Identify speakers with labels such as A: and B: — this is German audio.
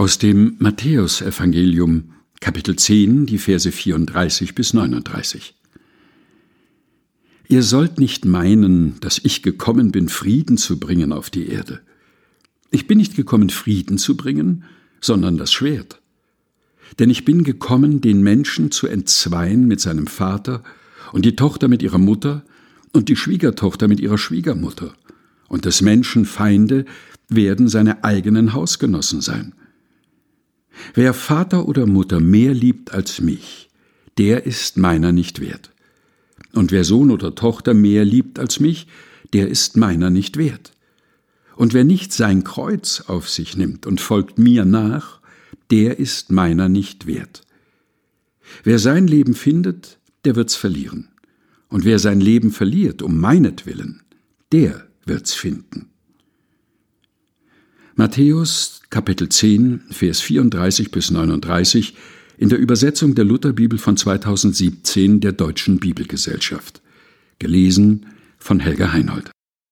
A: Aus dem Matthäusevangelium, Kapitel 10, die Verse 34 bis 39. Ihr sollt nicht meinen, dass ich gekommen bin, Frieden zu bringen auf die Erde. Ich bin nicht gekommen, Frieden zu bringen, sondern das Schwert. Denn ich bin gekommen, den Menschen zu entzweien mit seinem Vater und die Tochter mit ihrer Mutter und die Schwiegertochter mit ihrer Schwiegermutter, und des Menschen Feinde werden seine eigenen Hausgenossen sein. Wer Vater oder Mutter mehr liebt als mich, der ist meiner nicht wert. Und wer Sohn oder Tochter mehr liebt als mich, der ist meiner nicht wert. Und wer nicht sein Kreuz auf sich nimmt und folgt mir nach, der ist meiner nicht wert. Wer sein Leben findet, der wird's verlieren. Und wer sein Leben verliert um meinetwillen, der wird's finden. Matthäus Kapitel 10, Vers 34 bis 39 in der Übersetzung der Lutherbibel von 2017 der Deutschen Bibelgesellschaft. Gelesen von Helga Heinold.